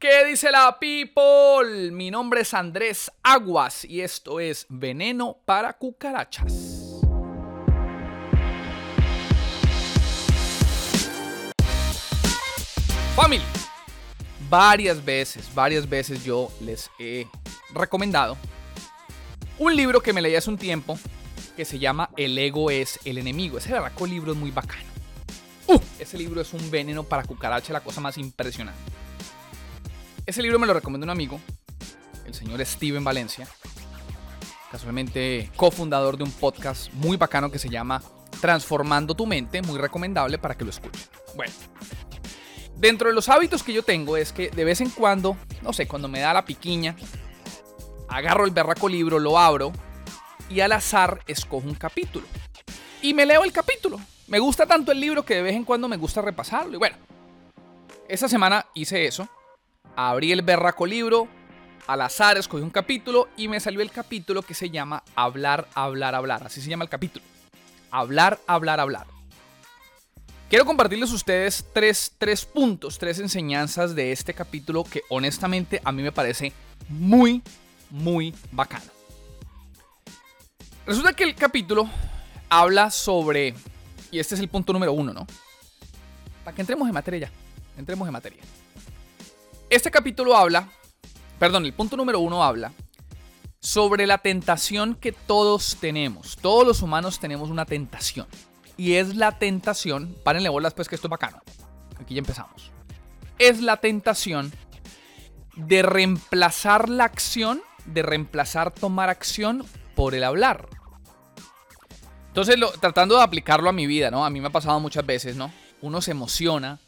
¿Qué dice la people? Mi nombre es Andrés Aguas y esto es Veneno para Cucarachas. Family. Varias veces, varias veces yo les he recomendado un libro que me leí hace un tiempo que se llama El ego es el enemigo. Ese barraco libro es muy bacano. Uh, ese libro es un veneno para cucaracha, la cosa más impresionante. Ese libro me lo recomendó un amigo, el señor Steven Valencia, casualmente cofundador de un podcast muy bacano que se llama Transformando tu mente, muy recomendable para que lo escuchen. Bueno, dentro de los hábitos que yo tengo es que de vez en cuando, no sé, cuando me da la piquiña, agarro el berraco libro, lo abro y al azar escojo un capítulo. Y me leo el capítulo. Me gusta tanto el libro que de vez en cuando me gusta repasarlo. Y bueno, esa semana hice eso abrí el berraco libro, al azar escogí un capítulo y me salió el capítulo que se llama Hablar, hablar, hablar. Así se llama el capítulo. Hablar, hablar, hablar. Quiero compartirles a ustedes tres, tres puntos, tres enseñanzas de este capítulo que honestamente a mí me parece muy, muy bacano. Resulta que el capítulo habla sobre, y este es el punto número uno, ¿no? Para que entremos en materia ya, entremos en materia. Este capítulo habla, perdón, el punto número uno habla sobre la tentación que todos tenemos. Todos los humanos tenemos una tentación. Y es la tentación, párenle bolas pues que esto es bacano. Aquí ya empezamos. Es la tentación de reemplazar la acción, de reemplazar tomar acción por el hablar. Entonces, tratando de aplicarlo a mi vida, ¿no? A mí me ha pasado muchas veces, ¿no? Uno se emociona,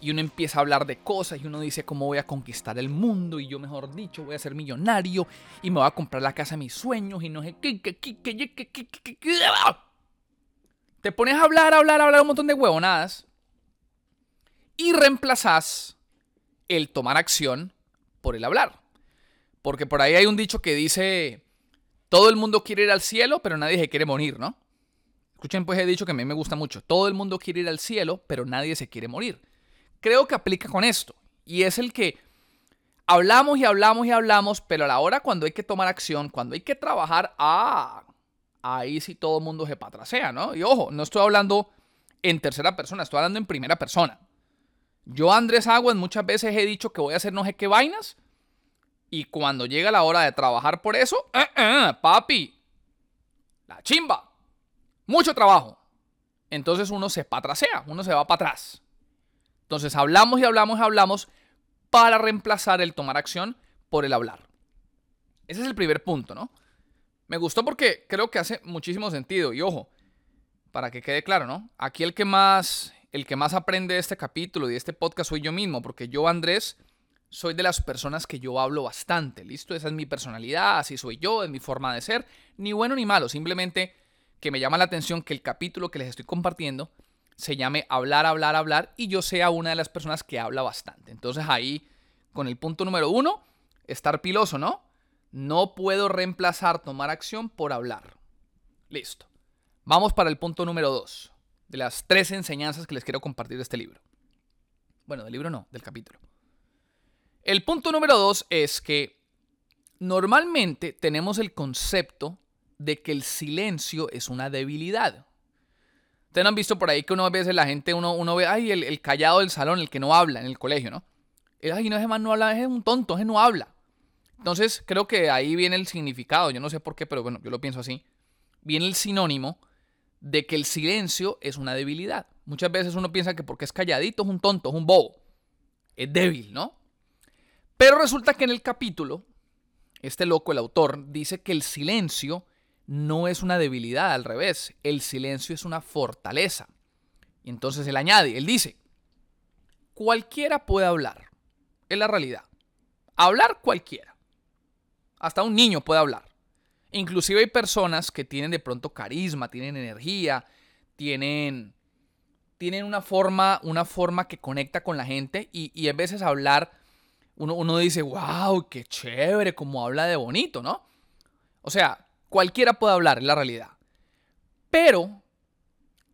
y uno empieza a hablar de cosas y uno dice cómo voy a conquistar el mundo y yo mejor dicho voy a ser millonario y me voy a comprar la casa de mis sueños y no sé qué, Te pones a hablar, a hablar, a hablar un montón de huevonadas y reemplazas el tomar acción por el hablar. Porque por ahí hay un dicho que dice, todo el mundo quiere ir al cielo, pero nadie se quiere morir, ¿no? Escuchen pues he dicho que a mí me gusta mucho. Todo el mundo quiere ir al cielo, pero nadie se quiere morir creo que aplica con esto. Y es el que hablamos y hablamos y hablamos, pero a la hora cuando hay que tomar acción, cuando hay que trabajar, ah, ahí sí todo el mundo se patrasea, ¿no? Y ojo, no estoy hablando en tercera persona, estoy hablando en primera persona. Yo, Andrés Aguas, muchas veces he dicho que voy a hacer no sé qué vainas. Y cuando llega la hora de trabajar por eso, eh, eh, papi, la chimba, mucho trabajo. Entonces uno se patrasea, uno se va para atrás. Entonces hablamos y hablamos y hablamos para reemplazar el tomar acción por el hablar. Ese es el primer punto, ¿no? Me gustó porque creo que hace muchísimo sentido. Y ojo, para que quede claro, ¿no? Aquí el que más, el que más aprende de este capítulo y de este podcast soy yo mismo, porque yo, Andrés, soy de las personas que yo hablo bastante, ¿listo? Esa es mi personalidad, así soy yo, es mi forma de ser, ni bueno ni malo, simplemente que me llama la atención que el capítulo que les estoy compartiendo se llame hablar, hablar, hablar y yo sea una de las personas que habla bastante. Entonces ahí, con el punto número uno, estar piloso, ¿no? No puedo reemplazar tomar acción por hablar. Listo. Vamos para el punto número dos, de las tres enseñanzas que les quiero compartir de este libro. Bueno, del libro no, del capítulo. El punto número dos es que normalmente tenemos el concepto de que el silencio es una debilidad. Ustedes han visto por ahí que uno a veces la gente, uno, uno ve, ay, el, callado del salón, el que no habla en el colegio, ¿no? El, ay, no, ese man no habla, es un tonto, ese no habla. Entonces, creo que ahí viene el significado, yo no sé por qué, pero bueno, yo lo pienso así. Viene el sinónimo de que el silencio es una debilidad. Muchas veces uno piensa que porque es calladito es un tonto, es un bobo. Es débil, ¿no? Pero resulta que en el capítulo, este loco, el autor, dice que el silencio no es una debilidad, al revés, el silencio es una fortaleza. Y entonces él añade, él dice, cualquiera puede hablar, es la realidad. Hablar cualquiera. Hasta un niño puede hablar. Inclusive hay personas que tienen de pronto carisma, tienen energía, tienen, tienen una, forma, una forma que conecta con la gente y, y a veces hablar, uno, uno dice, wow, qué chévere, como habla de bonito, ¿no? O sea, Cualquiera puede hablar, es la realidad. Pero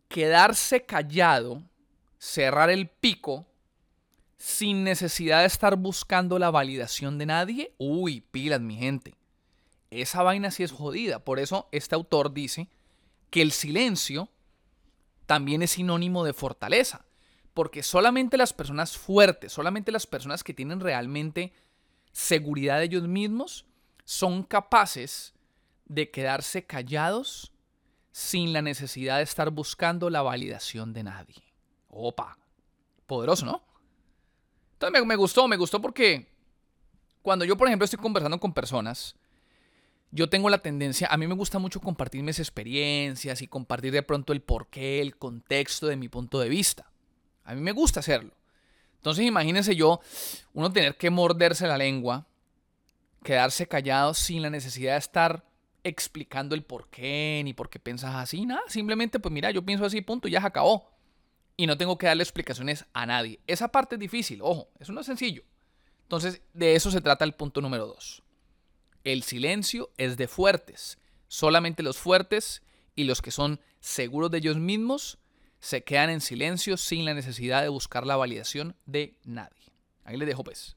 quedarse callado, cerrar el pico, sin necesidad de estar buscando la validación de nadie, uy, pilas, mi gente. Esa vaina sí es jodida. Por eso este autor dice que el silencio también es sinónimo de fortaleza. Porque solamente las personas fuertes, solamente las personas que tienen realmente seguridad de ellos mismos, son capaces de quedarse callados sin la necesidad de estar buscando la validación de nadie. Opa, poderoso, ¿no? Entonces me, gustó, me gustó porque cuando yo, por ejemplo, estoy conversando con personas, yo tengo la tendencia, a mí me gusta mucho compartir mis experiencias y compartir de pronto el porqué, el contexto de mi punto de vista. A mí me gusta hacerlo. Entonces imagínense yo, uno tener que morderse la lengua, quedarse callado sin la necesidad de estar explicando el por qué, ni por qué piensas así, nada. Simplemente, pues mira, yo pienso así, punto, ya se acabó y no tengo que darle explicaciones a nadie. Esa parte es difícil, ojo, eso no es sencillo. Entonces, de eso se trata el punto número dos. El silencio es de fuertes. Solamente los fuertes y los que son seguros de ellos mismos se quedan en silencio sin la necesidad de buscar la validación de nadie. Ahí les dejo pues.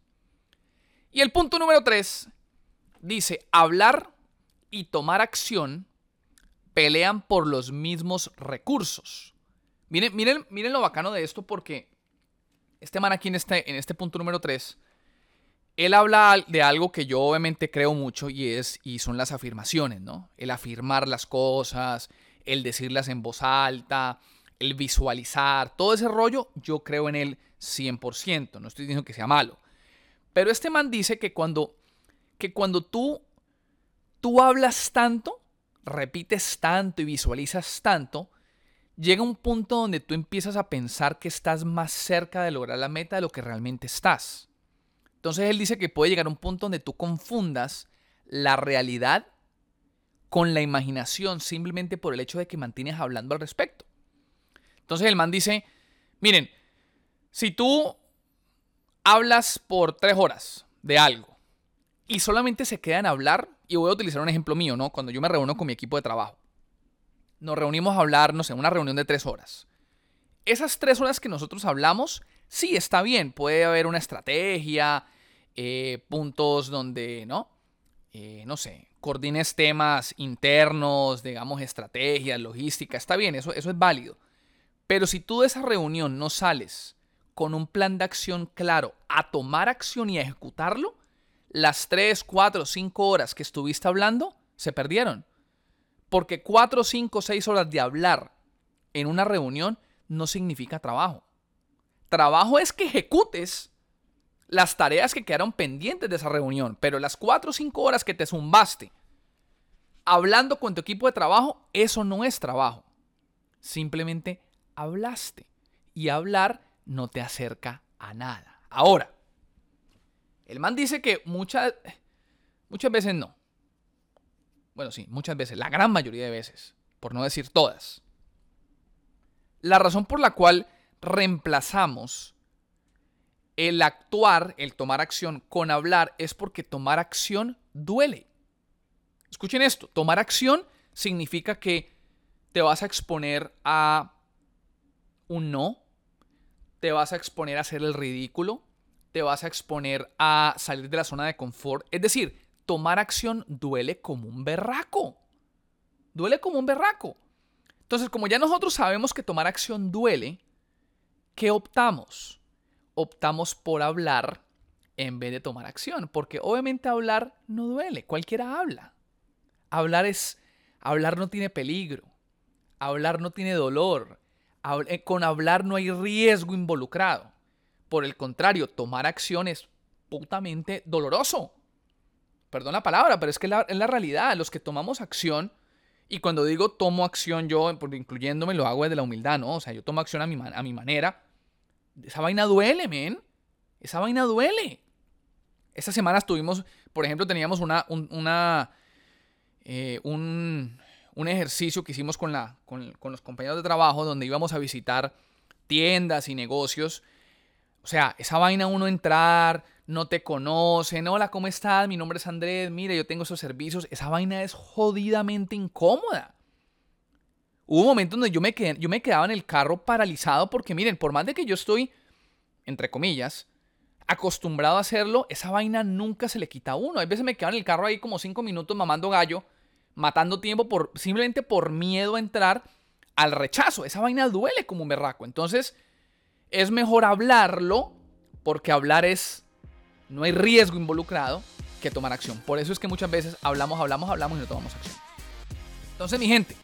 Y el punto número tres dice, hablar y tomar acción pelean por los mismos recursos. Miren, miren, miren lo bacano de esto porque este man aquí en este, en este punto número 3, él habla de algo que yo obviamente creo mucho y, es, y son las afirmaciones, ¿no? El afirmar las cosas, el decirlas en voz alta, el visualizar, todo ese rollo, yo creo en él 100%, no estoy diciendo que sea malo. Pero este man dice que cuando, que cuando tú, tú hablas tanto, repites tanto y visualizas tanto, llega un punto donde tú empiezas a pensar que estás más cerca de lograr la meta de lo que realmente estás. Entonces él dice que puede llegar a un punto donde tú confundas la realidad con la imaginación simplemente por el hecho de que mantienes hablando al respecto. Entonces el man dice, miren, si tú hablas por tres horas de algo y solamente se queda en hablar, y voy a utilizar un ejemplo mío, ¿no? Cuando yo me reúno con mi equipo de trabajo nos reunimos a hablar, no sé, una reunión de tres horas. Esas tres horas que nosotros hablamos, sí, está bien, puede haber una estrategia, eh, puntos donde, ¿no? Eh, no sé, coordines temas internos, digamos, estrategias, logística, está bien, eso, eso es válido. Pero si tú de esa reunión no sales con un plan de acción claro a tomar acción y a ejecutarlo, las tres, cuatro, cinco horas que estuviste hablando se perdieron. Porque cuatro, cinco, seis horas de hablar en una reunión no significa trabajo. Trabajo es que ejecutes las tareas que quedaron pendientes de esa reunión, pero las cuatro o cinco horas que te zumbaste hablando con tu equipo de trabajo, eso no es trabajo. Simplemente hablaste. Y hablar no te acerca a nada. Ahora, el man dice que muchas, muchas veces no. Bueno, sí, muchas veces, la gran mayoría de veces, por no decir todas. La razón por la cual reemplazamos el actuar, el tomar acción con hablar es porque tomar acción duele. Escuchen esto, tomar acción significa que te vas a exponer a un no, te vas a exponer a hacer el ridículo, te vas a exponer a salir de la zona de confort. Es decir, tomar acción duele como un berraco. Duele como un berraco. Entonces, como ya nosotros sabemos que tomar acción duele, ¿qué optamos? Optamos por hablar en vez de tomar acción, porque obviamente hablar no duele, cualquiera habla. Hablar es hablar no tiene peligro. Hablar no tiene dolor. Eh, con hablar no hay riesgo involucrado. Por el contrario, tomar acción es putamente doloroso perdón la palabra, pero es que es la realidad. Los que tomamos acción, y cuando digo tomo acción yo, incluyéndome, lo hago desde la humildad, ¿no? O sea, yo tomo acción a mi, a mi manera. Esa vaina duele, men. Esa vaina duele. Esta semana estuvimos, por ejemplo, teníamos una, un, eh, un, un, ejercicio que hicimos con, la, con, con los compañeros de trabajo donde íbamos a visitar tiendas y negocios. O sea, esa vaina uno entrar, no te conocen, hola, ¿cómo estás? Mi nombre es Andrés, mire, yo tengo esos servicios. Esa vaina es jodidamente incómoda. Hubo un momento donde yo me, quedé, yo me quedaba en el carro paralizado porque miren, por más de que yo estoy, entre comillas, acostumbrado a hacerlo, esa vaina nunca se le quita a uno. Hay veces me quedo en el carro ahí como cinco minutos mamando gallo, matando tiempo por, simplemente por miedo a entrar al rechazo. Esa vaina duele como un berraco. Entonces, es mejor hablarlo porque hablar es, no hay riesgo involucrado que tomar acción. Por eso es que muchas veces hablamos, hablamos, hablamos y no tomamos acción. Entonces, mi gente,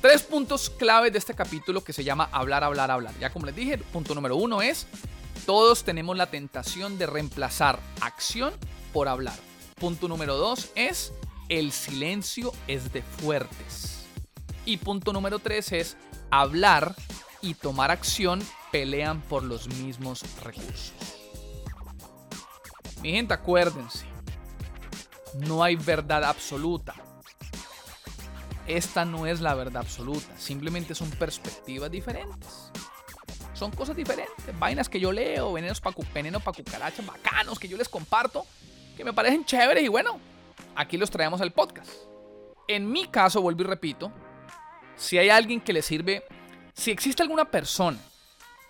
tres puntos claves de este capítulo que se llama hablar, hablar, hablar. Ya como les dije, punto número uno es todos tenemos la tentación de reemplazar acción por hablar. Punto número dos es el silencio es de fuertes. Y punto número tres es hablar y tomar acción pelean por los mismos recursos. Mi gente, acuérdense, no hay verdad absoluta. Esta no es la verdad absoluta, simplemente son perspectivas diferentes son cosas diferentes. Vainas que yo leo, venenos para veneno pa cucarachas bacanos que yo les comparto, que me parecen chéveres y bueno, aquí los traemos al podcast. En mi caso, vuelvo y repito, si hay alguien que le sirve, si existe alguna persona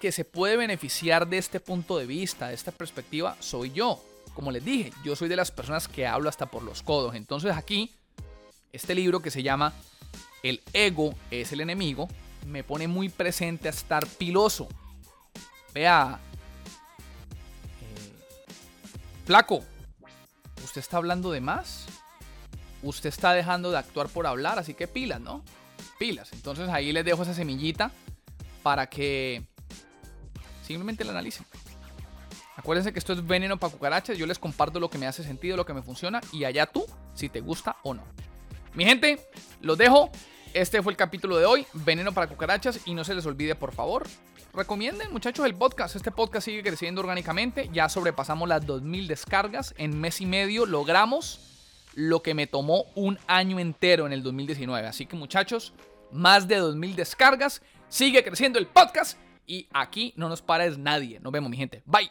que se puede beneficiar de este punto de vista, de esta perspectiva, soy yo. Como les dije, yo soy de las personas que hablo hasta por los codos. Entonces aquí, este libro que se llama El ego es el enemigo, me pone muy presente a estar piloso. Vea, eh, flaco, usted está hablando de más. Usted está dejando de actuar por hablar, así que pilas, ¿no? Pilas. Entonces ahí les dejo esa semillita para que simplemente la analicen. Acuérdense que esto es veneno para cucarachas. Yo les comparto lo que me hace sentido, lo que me funciona. Y allá tú, si te gusta o no. Mi gente, los dejo. Este fue el capítulo de hoy. Veneno para cucarachas. Y no se les olvide, por favor, recomienden, muchachos, el podcast. Este podcast sigue creciendo orgánicamente. Ya sobrepasamos las 2000 descargas. En mes y medio logramos lo que me tomó un año entero en el 2019. Así que, muchachos, más de 2000 descargas. Sigue creciendo el podcast. Y aquí no nos pares nadie. Nos vemos, mi gente. Bye.